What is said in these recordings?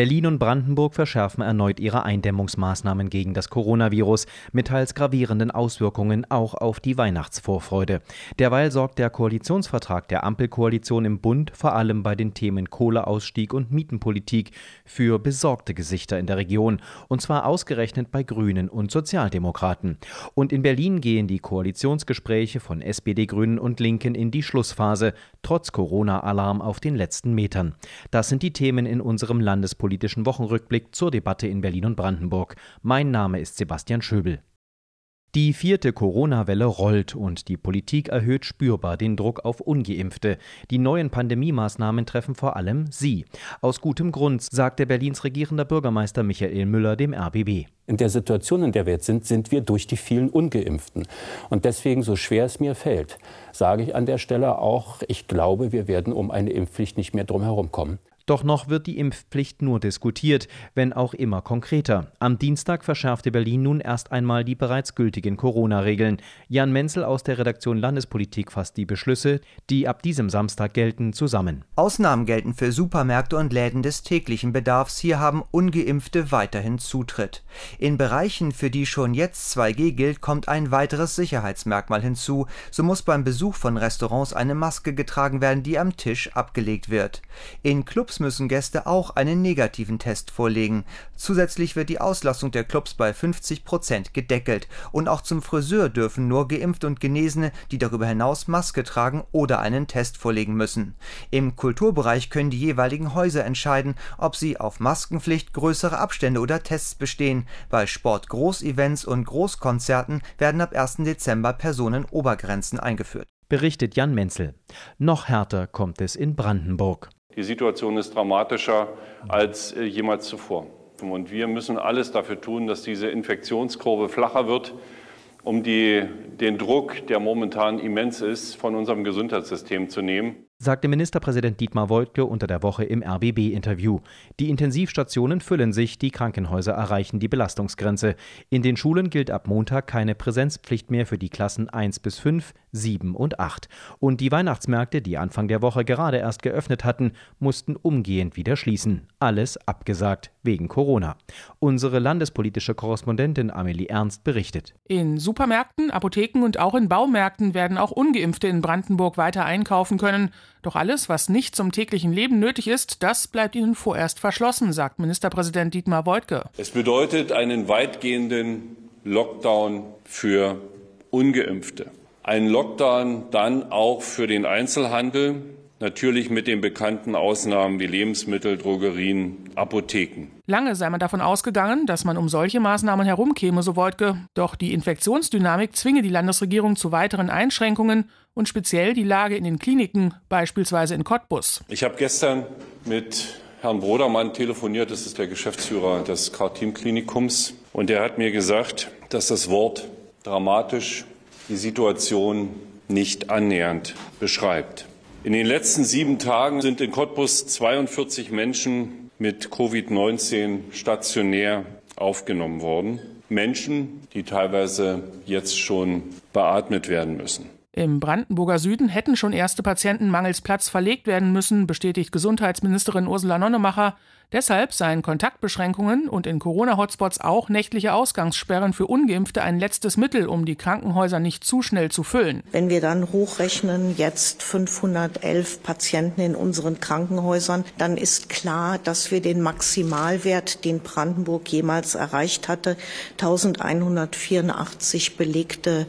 Berlin und Brandenburg verschärfen erneut ihre Eindämmungsmaßnahmen gegen das Coronavirus mit teils gravierenden Auswirkungen auch auf die Weihnachtsvorfreude. Derweil sorgt der Koalitionsvertrag der Ampelkoalition im Bund vor allem bei den Themen Kohleausstieg und Mietenpolitik für besorgte Gesichter in der Region, und zwar ausgerechnet bei Grünen und Sozialdemokraten. Und in Berlin gehen die Koalitionsgespräche von SPD, Grünen und Linken in die Schlussphase, trotz Corona-Alarm auf den letzten Metern. Das sind die Themen in unserem Landes politischen Wochenrückblick zur Debatte in Berlin und Brandenburg. Mein Name ist Sebastian Schöbel. Die vierte Corona-Welle rollt und die Politik erhöht spürbar den Druck auf ungeimpfte. Die neuen Pandemie-Maßnahmen treffen vor allem sie. Aus gutem Grund, sagte Berlins regierender Bürgermeister Michael Müller dem RBB. In der Situation, in der wir jetzt sind, sind wir durch die vielen ungeimpften. Und deswegen, so schwer es mir fällt, sage ich an der Stelle auch, ich glaube, wir werden um eine Impfpflicht nicht mehr drum herum kommen. Doch noch wird die Impfpflicht nur diskutiert, wenn auch immer konkreter. Am Dienstag verschärfte Berlin nun erst einmal die bereits gültigen Corona-Regeln. Jan Menzel aus der Redaktion Landespolitik fasst die Beschlüsse, die ab diesem Samstag gelten, zusammen. Ausnahmen gelten für Supermärkte und Läden des täglichen Bedarfs. Hier haben ungeimpfte weiterhin Zutritt. In Bereichen, für die schon jetzt 2G gilt, kommt ein weiteres Sicherheitsmerkmal hinzu. So muss beim Besuch von Restaurants eine Maske getragen werden, die am Tisch abgelegt wird. In Clubs müssen Gäste auch einen negativen Test vorlegen. Zusätzlich wird die Auslastung der Clubs bei 50 Prozent gedeckelt. Und auch zum Friseur dürfen nur Geimpft und Genesene, die darüber hinaus Maske tragen oder einen Test vorlegen müssen. Im Kulturbereich können die jeweiligen Häuser entscheiden, ob sie auf Maskenpflicht, größere Abstände oder Tests bestehen. Bei Sport-Großevents und Großkonzerten werden ab 1. Dezember Personenobergrenzen eingeführt. Berichtet Jan Menzel. Noch härter kommt es in Brandenburg. Die Situation ist dramatischer als äh, jemals zuvor. Und wir müssen alles dafür tun, dass diese Infektionskurve flacher wird, um die, den Druck, der momentan immens ist, von unserem Gesundheitssystem zu nehmen sagte Ministerpräsident Dietmar Woidke unter der Woche im RBB-Interview. Die Intensivstationen füllen sich, die Krankenhäuser erreichen die Belastungsgrenze. In den Schulen gilt ab Montag keine Präsenzpflicht mehr für die Klassen 1 bis 5, 7 und 8. Und die Weihnachtsmärkte, die Anfang der Woche gerade erst geöffnet hatten, mussten umgehend wieder schließen. Alles abgesagt wegen Corona. Unsere landespolitische Korrespondentin Amelie Ernst berichtet. In Supermärkten, Apotheken und auch in Baumärkten werden auch ungeimpfte in Brandenburg weiter einkaufen können. Doch alles, was nicht zum täglichen Leben nötig ist, das bleibt ihnen vorerst verschlossen, sagt Ministerpräsident Dietmar Woidke. Es bedeutet einen weitgehenden Lockdown für ungeimpfte. Ein Lockdown dann auch für den Einzelhandel, Natürlich mit den bekannten Ausnahmen wie Lebensmittel, Drogerien, Apotheken. Lange sei man davon ausgegangen, dass man um solche Maßnahmen herumkäme, so Wojtke. Doch die Infektionsdynamik zwinge die Landesregierung zu weiteren Einschränkungen und speziell die Lage in den Kliniken, beispielsweise in Cottbus. Ich habe gestern mit Herrn Brodermann telefoniert, das ist der Geschäftsführer des Kartim-Klinikums, und er hat mir gesagt, dass das Wort dramatisch die Situation nicht annähernd beschreibt. In den letzten sieben Tagen sind in Cottbus 42 Menschen mit Covid-19 stationär aufgenommen worden. Menschen, die teilweise jetzt schon beatmet werden müssen. Im Brandenburger Süden hätten schon erste Patienten mangels Platz verlegt werden müssen, bestätigt Gesundheitsministerin Ursula Nonnemacher. Deshalb seien Kontaktbeschränkungen und in Corona-Hotspots auch nächtliche Ausgangssperren für Ungeimpfte ein letztes Mittel, um die Krankenhäuser nicht zu schnell zu füllen. Wenn wir dann hochrechnen, jetzt 511 Patienten in unseren Krankenhäusern, dann ist klar, dass wir den Maximalwert, den Brandenburg jemals erreicht hatte, 1184 belegte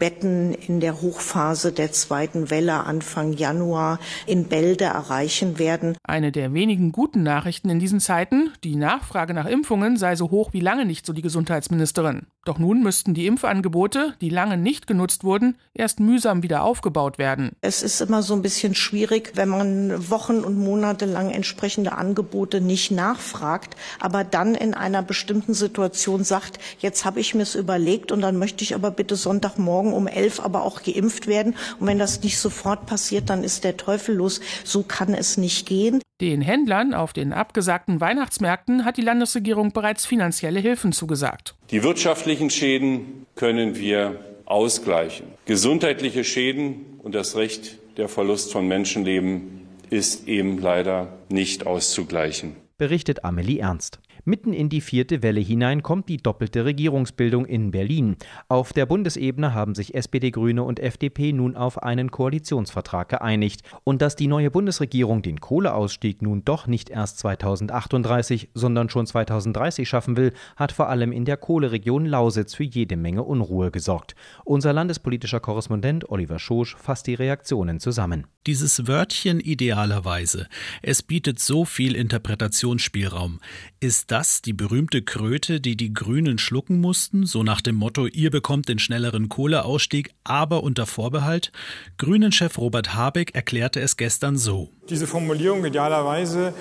Betten in der Hochphase der zweiten Welle Anfang Januar in Bälde erreichen werden. Eine der wenigen guten Nachrichten in diesen Zeiten, die Nachfrage nach Impfungen sei so hoch wie lange nicht, so die Gesundheitsministerin. Doch nun müssten die Impfangebote, die lange nicht genutzt wurden, erst mühsam wieder aufgebaut werden. Es ist immer so ein bisschen schwierig, wenn man Wochen und Monate lang entsprechende Angebote nicht nachfragt, aber dann in einer bestimmten Situation sagt, jetzt habe ich mir es überlegt und dann möchte ich aber bitte Sonntagmorgen um elf aber auch geimpft werden. Und wenn das nicht sofort passiert, dann ist der Teufel los. So kann es nicht gehen. Den Händlern auf den abgesagten Weihnachtsmärkten hat die Landesregierung bereits finanzielle Hilfen zugesagt. Die wirtschaftlichen Schäden können wir ausgleichen. Gesundheitliche Schäden und das Recht der Verlust von Menschenleben ist eben leider nicht auszugleichen. Berichtet Amelie Ernst. Mitten in die vierte Welle hinein kommt die doppelte Regierungsbildung in Berlin. Auf der Bundesebene haben sich SPD, Grüne und FDP nun auf einen Koalitionsvertrag geeinigt. Und dass die neue Bundesregierung den Kohleausstieg nun doch nicht erst 2038, sondern schon 2030 schaffen will, hat vor allem in der Kohleregion Lausitz für jede Menge Unruhe gesorgt. Unser landespolitischer Korrespondent Oliver Schosch fasst die Reaktionen zusammen. Dieses Wörtchen idealerweise, es bietet so viel Interpretationsspielraum. Ist das die berühmte Kröte, die die Grünen schlucken mussten, so nach dem Motto, ihr bekommt den schnelleren Kohleausstieg, aber unter Vorbehalt? Grünen-Chef Robert Habeck erklärte es gestern so. Diese Formulierung idealerweise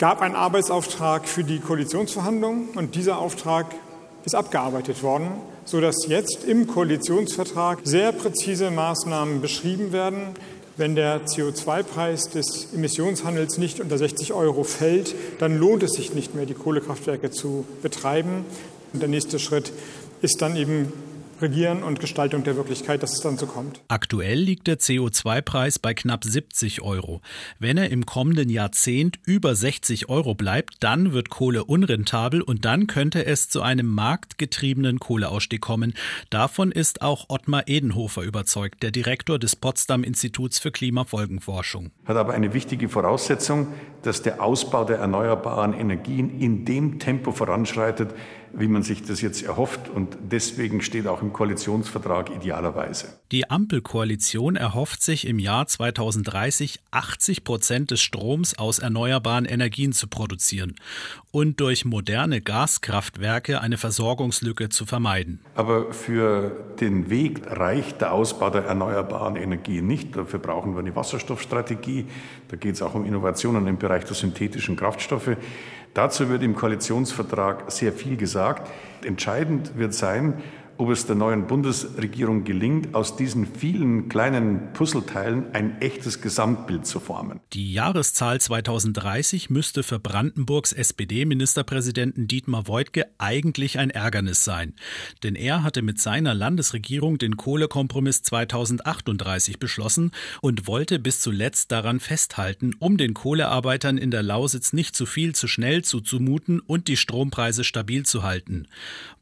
gab einen Arbeitsauftrag für die Koalitionsverhandlungen und dieser Auftrag ist abgearbeitet worden, sodass jetzt im Koalitionsvertrag sehr präzise Maßnahmen beschrieben werden, wenn der CO2-Preis des Emissionshandels nicht unter 60 Euro fällt, dann lohnt es sich nicht mehr, die Kohlekraftwerke zu betreiben. Und der nächste Schritt ist dann eben Regieren und Gestaltung der Wirklichkeit, dass es dann so kommt. Aktuell liegt der CO2-Preis bei knapp 70 Euro. Wenn er im kommenden Jahrzehnt über 60 Euro bleibt, dann wird Kohle unrentabel und dann könnte es zu einem marktgetriebenen Kohleausstieg kommen. Davon ist auch Ottmar Edenhofer überzeugt, der Direktor des Potsdam Instituts für Klimafolgenforschung. Hat aber eine wichtige Voraussetzung, dass der Ausbau der erneuerbaren Energien in dem Tempo voranschreitet, wie man sich das jetzt erhofft. Und deswegen steht auch im Koalitionsvertrag idealerweise. Die Ampelkoalition erhofft sich im Jahr 2030 80 Prozent des Stroms aus erneuerbaren Energien zu produzieren und durch moderne Gaskraftwerke eine Versorgungslücke zu vermeiden. Aber für den Weg reicht der Ausbau der erneuerbaren Energien nicht. Dafür brauchen wir eine Wasserstoffstrategie. Da geht es auch um Innovationen im Bereich der synthetischen Kraftstoffe. Dazu wird im Koalitionsvertrag sehr viel gesagt. Entscheidend wird sein, ob es der neuen Bundesregierung gelingt, aus diesen vielen kleinen Puzzleteilen ein echtes Gesamtbild zu formen. Die Jahreszahl 2030 müsste für Brandenburgs SPD-Ministerpräsidenten Dietmar Woidke eigentlich ein Ärgernis sein. Denn er hatte mit seiner Landesregierung den Kohlekompromiss 2038 beschlossen und wollte bis zuletzt daran festhalten, um den Kohlearbeitern in der Lausitz nicht zu viel zu schnell zuzumuten und die Strompreise stabil zu halten.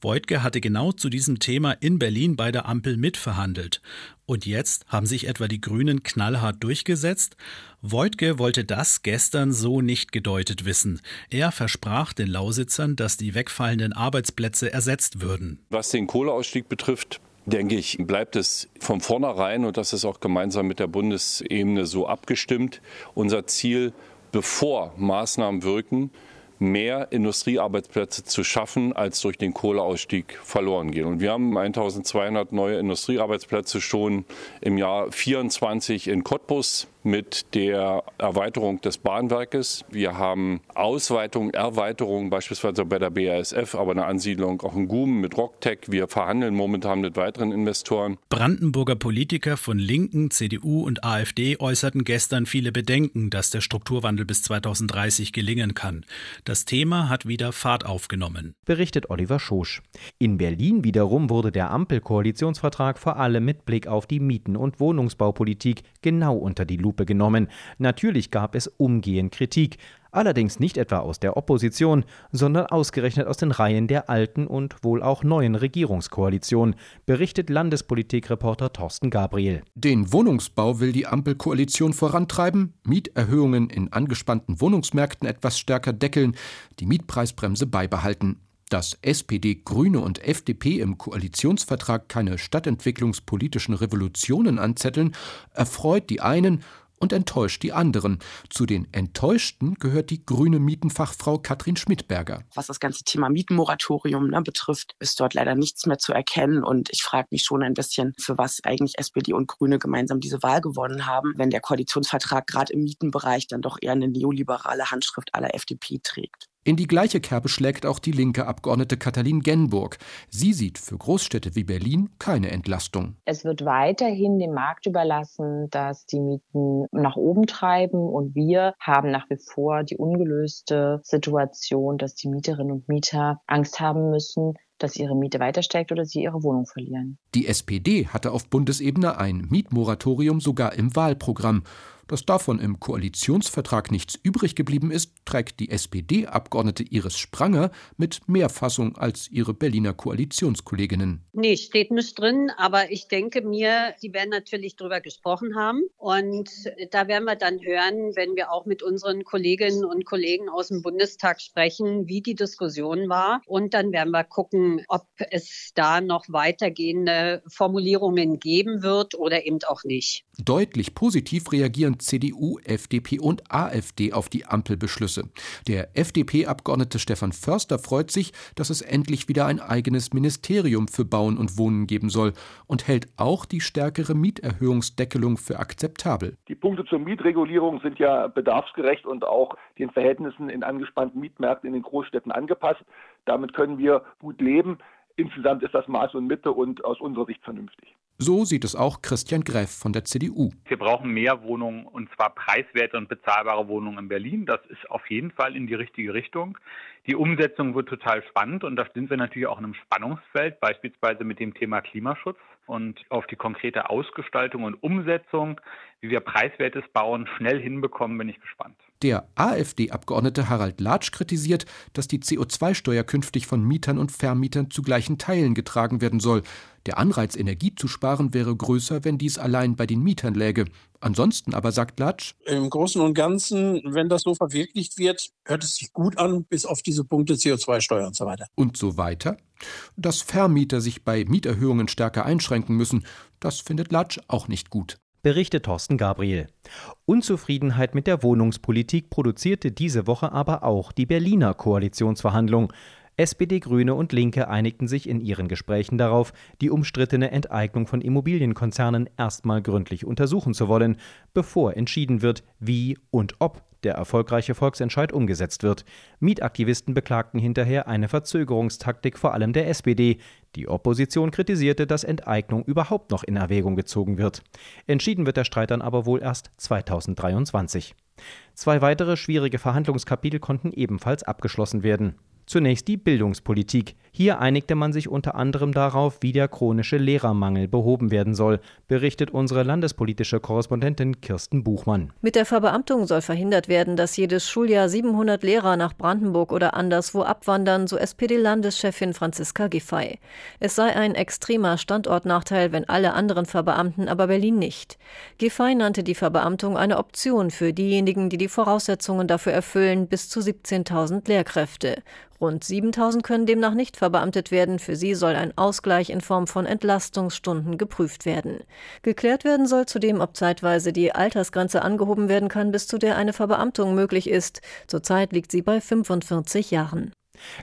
Woidke hatte genau zu diesem Thema in Berlin bei der Ampel mitverhandelt. Und jetzt haben sich etwa die Grünen knallhart durchgesetzt? Voigtke wollte das gestern so nicht gedeutet wissen. Er versprach den Lausitzern, dass die wegfallenden Arbeitsplätze ersetzt würden. Was den Kohleausstieg betrifft, denke ich, bleibt es von vornherein, und das ist auch gemeinsam mit der Bundesebene so abgestimmt, unser Ziel, bevor Maßnahmen wirken, mehr Industriearbeitsplätze zu schaffen, als durch den Kohleausstieg verloren gehen. Und wir haben 1200 neue Industriearbeitsplätze schon im Jahr 24 in Cottbus mit der Erweiterung des Bahnwerkes. Wir haben Ausweitung, Erweiterung beispielsweise bei der BASF, aber eine Ansiedlung auch in Guben mit Rocktech. Wir verhandeln momentan mit weiteren Investoren. Brandenburger Politiker von Linken, CDU und AfD äußerten gestern viele Bedenken, dass der Strukturwandel bis 2030 gelingen kann. Das Thema hat wieder Fahrt aufgenommen. Berichtet Oliver Schosch. In Berlin wiederum wurde der Ampel-Koalitionsvertrag vor allem mit Blick auf die Mieten- und Wohnungsbaupolitik genau unter die Lupe Lupe genommen. Natürlich gab es umgehend Kritik, allerdings nicht etwa aus der Opposition, sondern ausgerechnet aus den Reihen der alten und wohl auch neuen Regierungskoalition, berichtet Landespolitikreporter Thorsten Gabriel. Den Wohnungsbau will die Ampelkoalition vorantreiben, Mieterhöhungen in angespannten Wohnungsmärkten etwas stärker deckeln, die Mietpreisbremse beibehalten. Dass SPD, Grüne und FDP im Koalitionsvertrag keine stadtentwicklungspolitischen Revolutionen anzetteln, erfreut die einen und enttäuscht die anderen. Zu den Enttäuschten gehört die grüne Mietenfachfrau Katrin Schmidberger. Was das ganze Thema Mietenmoratorium ne, betrifft, ist dort leider nichts mehr zu erkennen. Und ich frage mich schon ein bisschen, für was eigentlich SPD und Grüne gemeinsam diese Wahl gewonnen haben, wenn der Koalitionsvertrag gerade im Mietenbereich dann doch eher eine neoliberale Handschrift aller FDP trägt. In die gleiche Kerbe schlägt auch die linke Abgeordnete Katalin Genburg. Sie sieht für Großstädte wie Berlin keine Entlastung. Es wird weiterhin dem Markt überlassen, dass die Mieten nach oben treiben und wir haben nach wie vor die ungelöste Situation, dass die Mieterinnen und Mieter Angst haben müssen, dass ihre Miete weiter steigt oder sie ihre Wohnung verlieren. Die SPD hatte auf Bundesebene ein Mietmoratorium sogar im Wahlprogramm. Dass davon im Koalitionsvertrag nichts übrig geblieben ist, trägt die SPD-Abgeordnete Iris Spranger mit mehr Fassung als ihre Berliner Koalitionskolleginnen. Nee, steht nicht drin, aber ich denke mir, Sie werden natürlich darüber gesprochen haben. Und da werden wir dann hören, wenn wir auch mit unseren Kolleginnen und Kollegen aus dem Bundestag sprechen, wie die Diskussion war. Und dann werden wir gucken, ob es da noch weitergehende Formulierungen geben wird oder eben auch nicht. Deutlich positiv reagieren CDU, FDP und AfD auf die Ampelbeschlüsse. Der FDP-Abgeordnete Stefan Förster freut sich, dass es endlich wieder ein eigenes Ministerium für Bauen und Wohnen geben soll und hält auch die stärkere Mieterhöhungsdeckelung für akzeptabel. Die Punkte zur Mietregulierung sind ja bedarfsgerecht und auch den Verhältnissen in angespannten Mietmärkten in den Großstädten angepasst. Damit können wir gut leben. Insgesamt ist das Maß und Mitte und aus unserer Sicht vernünftig. So sieht es auch Christian Greff von der CDU. Wir brauchen mehr Wohnungen und zwar preiswerte und bezahlbare Wohnungen in Berlin. Das ist auf jeden Fall in die richtige Richtung. Die Umsetzung wird total spannend und da sind wir natürlich auch in einem Spannungsfeld, beispielsweise mit dem Thema Klimaschutz und auf die konkrete Ausgestaltung und Umsetzung, wie wir preiswertes Bauen schnell hinbekommen, bin ich gespannt. Der AfD-Abgeordnete Harald Latsch kritisiert, dass die CO2-Steuer künftig von Mietern und Vermietern zu gleichen Teilen getragen werden soll. Der Anreiz, Energie zu sparen, wäre größer, wenn dies allein bei den Mietern läge. Ansonsten aber, sagt Latsch, im Großen und Ganzen, wenn das so verwirklicht wird, hört es sich gut an, bis auf diese Punkte CO2-Steuer und so weiter. Und so weiter. Dass Vermieter sich bei Mieterhöhungen stärker einschränken müssen, das findet Latsch auch nicht gut berichtet Thorsten Gabriel. Unzufriedenheit mit der Wohnungspolitik produzierte diese Woche aber auch die Berliner Koalitionsverhandlung. SPD, Grüne und Linke einigten sich in ihren Gesprächen darauf, die umstrittene Enteignung von Immobilienkonzernen erstmal gründlich untersuchen zu wollen, bevor entschieden wird, wie und ob der erfolgreiche Volksentscheid umgesetzt wird. Mietaktivisten beklagten hinterher eine Verzögerungstaktik vor allem der SPD. Die Opposition kritisierte, dass Enteignung überhaupt noch in Erwägung gezogen wird. Entschieden wird der Streit dann aber wohl erst 2023. Zwei weitere schwierige Verhandlungskapitel konnten ebenfalls abgeschlossen werden. Zunächst die Bildungspolitik. Hier einigte man sich unter anderem darauf, wie der chronische Lehrermangel behoben werden soll, berichtet unsere landespolitische Korrespondentin Kirsten Buchmann. Mit der Verbeamtung soll verhindert werden, dass jedes Schuljahr 700 Lehrer nach Brandenburg oder anderswo abwandern, so SPD-Landeschefin Franziska Giffey. Es sei ein extremer Standortnachteil, wenn alle anderen verbeamten, aber Berlin nicht. Giffey nannte die Verbeamtung eine Option für diejenigen, die die Voraussetzungen dafür erfüllen, bis zu 17.000 Lehrkräfte. Rund 7000 können demnach nicht verbeamtet werden. Für sie soll ein Ausgleich in Form von Entlastungsstunden geprüft werden. Geklärt werden soll zudem, ob zeitweise die Altersgrenze angehoben werden kann, bis zu der eine Verbeamtung möglich ist. Zurzeit liegt sie bei 45 Jahren.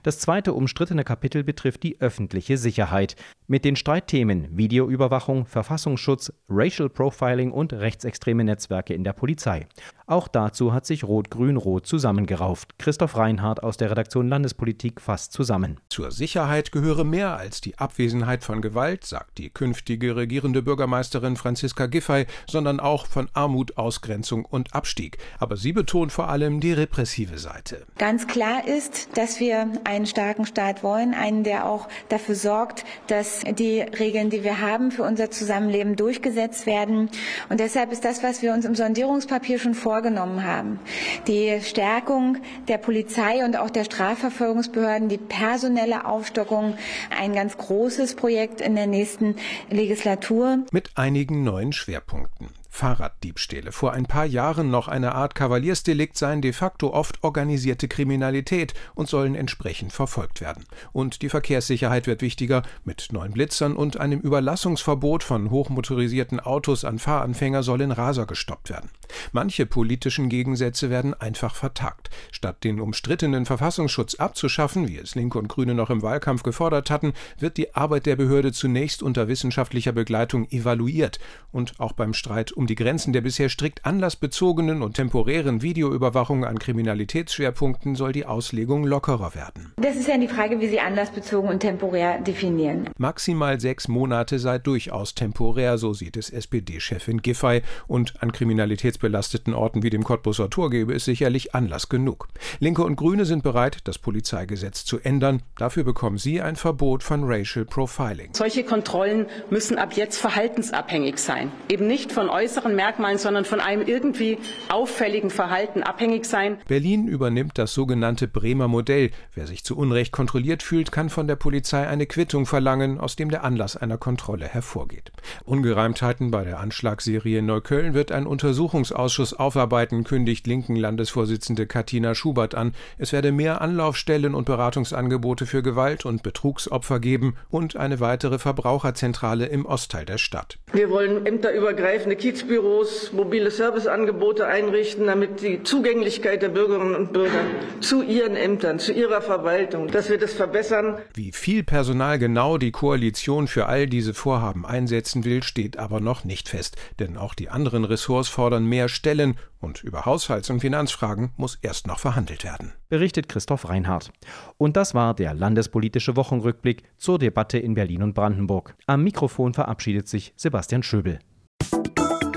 Das zweite umstrittene Kapitel betrifft die öffentliche Sicherheit. Mit den Streitthemen Videoüberwachung, Verfassungsschutz, Racial Profiling und rechtsextreme Netzwerke in der Polizei. Auch dazu hat sich Rot-Grün-Rot zusammengerauft. Christoph Reinhardt aus der Redaktion Landespolitik fasst zusammen. Zur Sicherheit gehöre mehr als die Abwesenheit von Gewalt, sagt die künftige regierende Bürgermeisterin Franziska Giffey, sondern auch von Armut, Ausgrenzung und Abstieg. Aber sie betont vor allem die repressive Seite. Ganz klar ist, dass wir einen starken Staat wollen, einen, der auch dafür sorgt, dass die Regeln, die wir haben für unser Zusammenleben durchgesetzt werden. Und deshalb ist das, was wir uns im Sondierungspapier schon vorgenommen haben. Die Stärkung der Polizei und auch der Strafverfolgungsbehörden, die personelle Aufstockung, ein ganz großes Projekt in der nächsten Legislatur. Mit einigen neuen Schwerpunkten. Fahrraddiebstähle. Vor ein paar Jahren noch eine Art Kavaliersdelikt seien de facto oft organisierte Kriminalität und sollen entsprechend verfolgt werden. Und die Verkehrssicherheit wird wichtiger. Mit neuen Blitzern und einem Überlassungsverbot von hochmotorisierten Autos an Fahranfänger sollen Raser gestoppt werden. Manche politischen Gegensätze werden einfach vertagt. Statt den umstrittenen Verfassungsschutz abzuschaffen, wie es Linke und Grüne noch im Wahlkampf gefordert hatten, wird die Arbeit der Behörde zunächst unter wissenschaftlicher Begleitung evaluiert Und auch beim Streit um die Grenzen der bisher strikt anlassbezogenen und temporären Videoüberwachung an Kriminalitätsschwerpunkten soll die Auslegung lockerer werden. Das ist ja die Frage, wie Sie anlassbezogen und temporär definieren. Maximal sechs Monate sei durchaus temporär, so sieht es SPD-Chefin Giffey. Und an kriminalitätsbelasteten Orten wie dem Cottbuser Tor gebe es sicherlich Anlass genug. Linke und Grüne sind bereit, das Polizeigesetz zu ändern. Dafür bekommen sie ein Verbot von Racial Profiling. Solche Kontrollen müssen ab jetzt verhaltensabhängig sein. Eben nicht von äußeren Merkmalen, sondern von einem irgendwie auffälligen Verhalten abhängig sein. Berlin übernimmt das sogenannte Bremer Modell. Wer sich zu Unrecht kontrolliert fühlt, kann von der Polizei eine Quittung verlangen, aus dem der Anlass einer Kontrolle hervorgeht. Ungereimtheiten bei der Anschlagsserie Neukölln wird ein Untersuchungsausschuss aufarbeiten, kündigt linken Landesvorsitzende Katina Schubert an. Es werde mehr Anlaufstellen und Beratungsangebote für Gewalt- und Betrugsopfer geben und eine weitere Verbraucherzentrale im Ostteil der Stadt. Wir wollen ämterübergreifende Kiezbüros, mobile Serviceangebote einrichten, damit die Zugänglichkeit der Bürgerinnen und Bürger zu ihren Ämtern, zu ihrer Verwaltung, dass wir das verbessern. Wie viel Personal genau die Koalition für all diese Vorhaben einsetzen will, steht aber noch nicht fest, denn auch die anderen Ressorts fordern mehr Stellen und über Haushalts- und Finanzfragen muss erst noch verhandelt werden. Berichtet Christoph Reinhardt. Und das war der landespolitische Wochenrückblick zur Debatte in Berlin und Brandenburg. Am Mikrofon verabschiedet sich Sebastian Schöbel.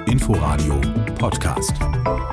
Inforadio Podcast.